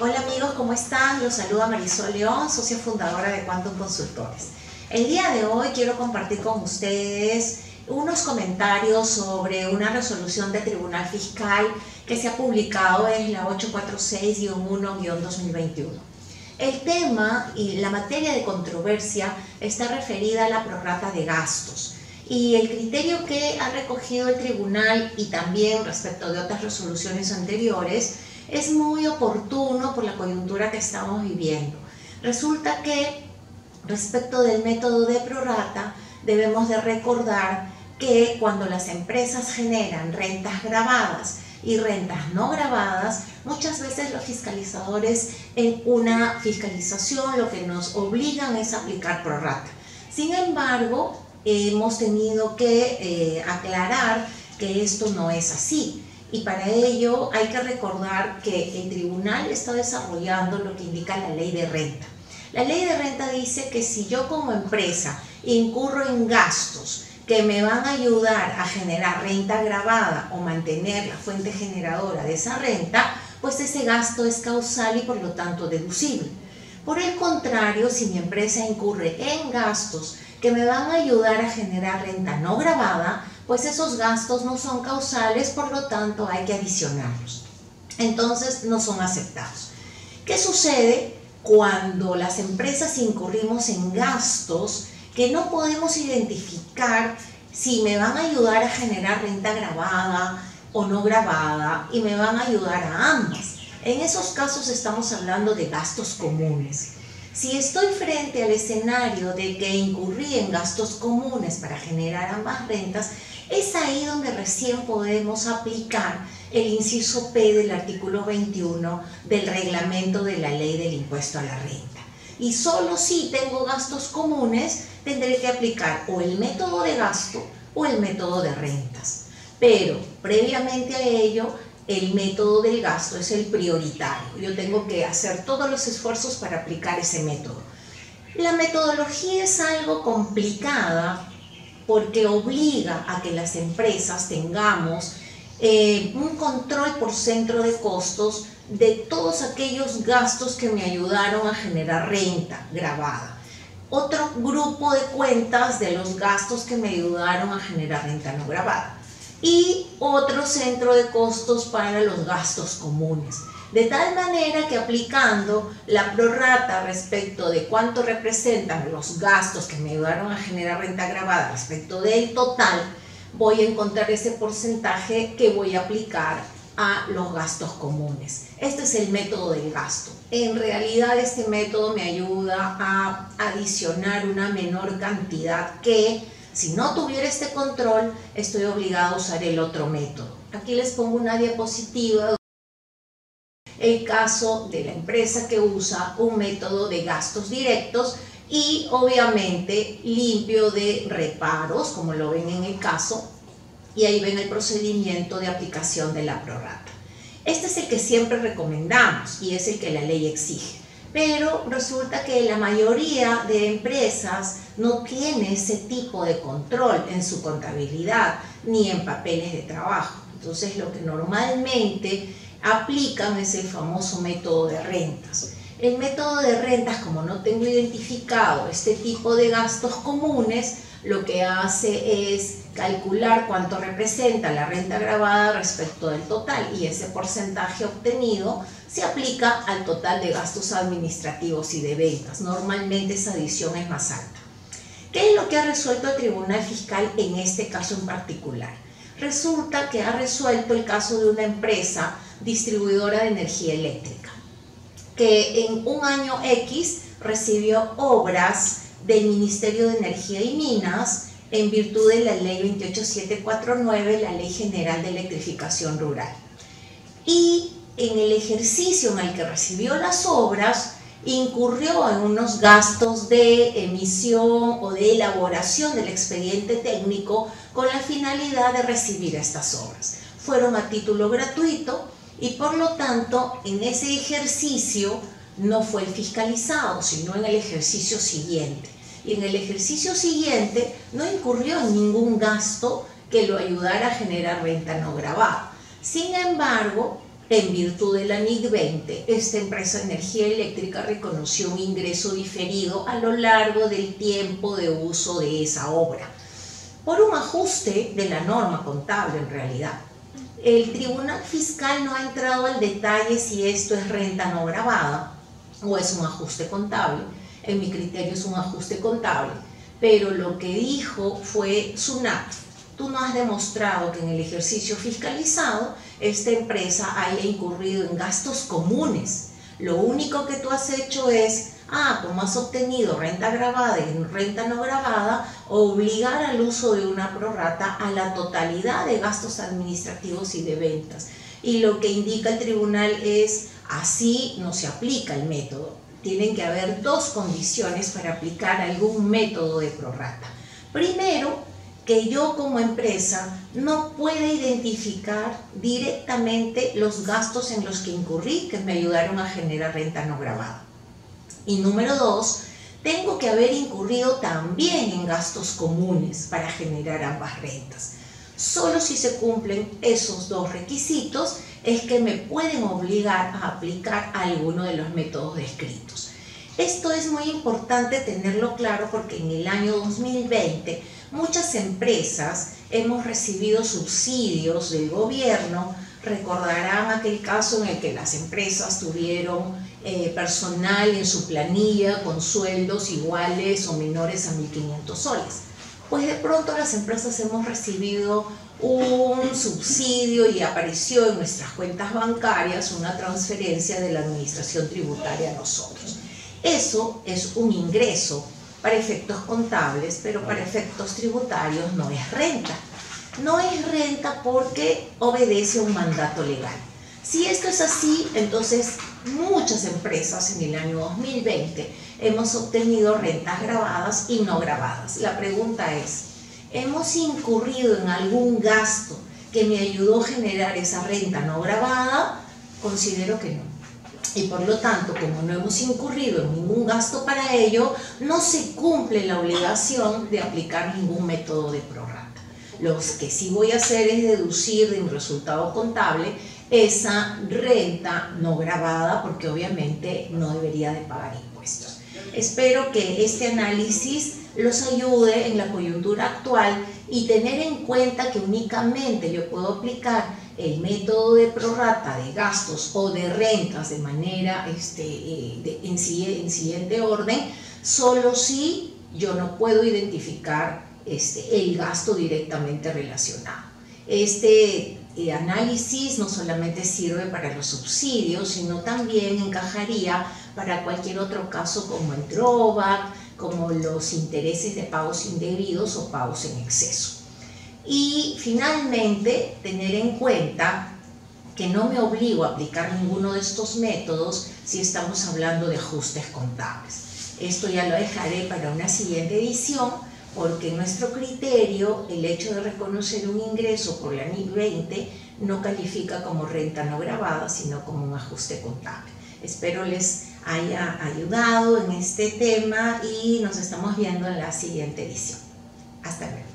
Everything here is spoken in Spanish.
Hola amigos, ¿cómo están? Los saluda Marisol León, socia fundadora de Quantum Consultores. El día de hoy quiero compartir con ustedes unos comentarios sobre una resolución del Tribunal Fiscal que se ha publicado en la 846-1-2021. El tema y la materia de controversia está referida a la prorrata de gastos y el criterio que ha recogido el tribunal y también respecto de otras resoluciones anteriores es muy oportuno por la coyuntura que estamos viviendo. Resulta que respecto del método de prorata debemos de recordar que cuando las empresas generan rentas grabadas y rentas no grabadas, muchas veces los fiscalizadores en una fiscalización lo que nos obligan es aplicar prorata. Sin embargo, hemos tenido que eh, aclarar que esto no es así. Y para ello hay que recordar que el tribunal está desarrollando lo que indica la ley de renta. La ley de renta dice que si yo como empresa incurro en gastos que me van a ayudar a generar renta grabada o mantener la fuente generadora de esa renta, pues ese gasto es causal y por lo tanto deducible. Por el contrario, si mi empresa incurre en gastos que me van a ayudar a generar renta no grabada, pues esos gastos no son causales, por lo tanto hay que adicionarlos. Entonces no son aceptados. ¿Qué sucede cuando las empresas incurrimos en gastos que no podemos identificar si me van a ayudar a generar renta grabada o no grabada y me van a ayudar a ambas? En esos casos estamos hablando de gastos comunes. Si estoy frente al escenario de que incurrí en gastos comunes para generar ambas rentas, es ahí donde recién podemos aplicar el inciso P del artículo 21 del reglamento de la ley del impuesto a la renta. Y solo si tengo gastos comunes tendré que aplicar o el método de gasto o el método de rentas. Pero previamente a ello el método del gasto es el prioritario. Yo tengo que hacer todos los esfuerzos para aplicar ese método. La metodología es algo complicada porque obliga a que las empresas tengamos eh, un control por centro de costos de todos aquellos gastos que me ayudaron a generar renta grabada. Otro grupo de cuentas de los gastos que me ayudaron a generar renta no grabada y otro centro de costos para los gastos comunes. De tal manera que aplicando la prorrata respecto de cuánto representan los gastos que me ayudaron a generar renta grabada respecto del total, voy a encontrar ese porcentaje que voy a aplicar a los gastos comunes. Este es el método del gasto. En realidad este método me ayuda a adicionar una menor cantidad que si no tuviera este control, estoy obligado a usar el otro método. Aquí les pongo una diapositiva el caso de la empresa que usa un método de gastos directos y obviamente limpio de reparos, como lo ven en el caso, y ahí ven el procedimiento de aplicación de la prorrata. Este es el que siempre recomendamos y es el que la ley exige pero resulta que la mayoría de empresas no tiene ese tipo de control en su contabilidad ni en papeles de trabajo. Entonces lo que normalmente aplican es el famoso método de rentas. El método de rentas, como no tengo identificado este tipo de gastos comunes, lo que hace es calcular cuánto representa la renta grabada respecto del total y ese porcentaje obtenido se aplica al total de gastos administrativos y de ventas. Normalmente esa adición es más alta. ¿Qué es lo que ha resuelto el Tribunal Fiscal en este caso en particular? Resulta que ha resuelto el caso de una empresa distribuidora de energía eléctrica que en un año X recibió obras del Ministerio de Energía y Minas en virtud de la ley 28749, la Ley General de Electrificación Rural. Y en el ejercicio en el que recibió las obras, incurrió en unos gastos de emisión o de elaboración del expediente técnico con la finalidad de recibir estas obras. Fueron a título gratuito y por lo tanto en ese ejercicio no fue fiscalizado, sino en el ejercicio siguiente. Y en el ejercicio siguiente no incurrió en ningún gasto que lo ayudara a generar renta no grabada. Sin embargo, en virtud de la NIC 20, esta empresa de energía eléctrica reconoció un ingreso diferido a lo largo del tiempo de uso de esa obra, por un ajuste de la norma contable en realidad. El Tribunal Fiscal no ha entrado al detalle si esto es renta no grabada o es un ajuste contable. En mi criterio es un ajuste contable, pero lo que dijo fue SUNAT, tú no has demostrado que en el ejercicio fiscalizado esta empresa haya incurrido en gastos comunes. Lo único que tú has hecho es, ah, como has obtenido renta grabada y renta no grabada, obligar al uso de una prorrata a la totalidad de gastos administrativos y de ventas. Y lo que indica el tribunal es, así no se aplica el método. Tienen que haber dos condiciones para aplicar algún método de prorrata. Primero, que yo como empresa no pueda identificar directamente los gastos en los que incurrí que me ayudaron a generar renta no grabada. Y número dos, tengo que haber incurrido también en gastos comunes para generar ambas rentas. Solo si se cumplen esos dos requisitos es que me pueden obligar a aplicar alguno de los métodos descritos. Esto es muy importante tenerlo claro porque en el año 2020 muchas empresas hemos recibido subsidios del gobierno. Recordarán aquel caso en el que las empresas tuvieron eh, personal en su planilla con sueldos iguales o menores a 1.500 soles. Pues de pronto las empresas hemos recibido un subsidio y apareció en nuestras cuentas bancarias una transferencia de la administración tributaria a nosotros. Eso es un ingreso para efectos contables, pero para efectos tributarios no es renta. No es renta porque obedece a un mandato legal. Si esto es así, entonces muchas empresas en el año 2020 hemos obtenido rentas grabadas y no grabadas. La pregunta es, ¿hemos incurrido en algún gasto que me ayudó a generar esa renta no grabada? Considero que no y por lo tanto, como no hemos incurrido en ningún gasto para ello, no se cumple la obligación de aplicar ningún método de prorrata. Lo que sí voy a hacer es deducir de un resultado contable esa renta no grabada porque obviamente no debería de pagar impuestos. Espero que este análisis los ayude en la coyuntura actual y tener en cuenta que únicamente yo puedo aplicar el método de prorrata de gastos o de rentas de manera este, eh, en, siguiente orden, solo si yo no puedo identificar este, el gasto directamente relacionado. Este eh, análisis no solamente sirve para los subsidios, sino también encajaría para cualquier otro caso como el drawback, como los intereses de pagos indebidos o pagos en exceso. Y finalmente, tener en cuenta que no me obligo a aplicar ninguno de estos métodos si estamos hablando de ajustes contables. Esto ya lo dejaré para una siguiente edición porque en nuestro criterio el hecho de reconocer un ingreso por la NIC 20 no califica como renta no grabada, sino como un ajuste contable. Espero les haya ayudado en este tema y nos estamos viendo en la siguiente edición. Hasta luego.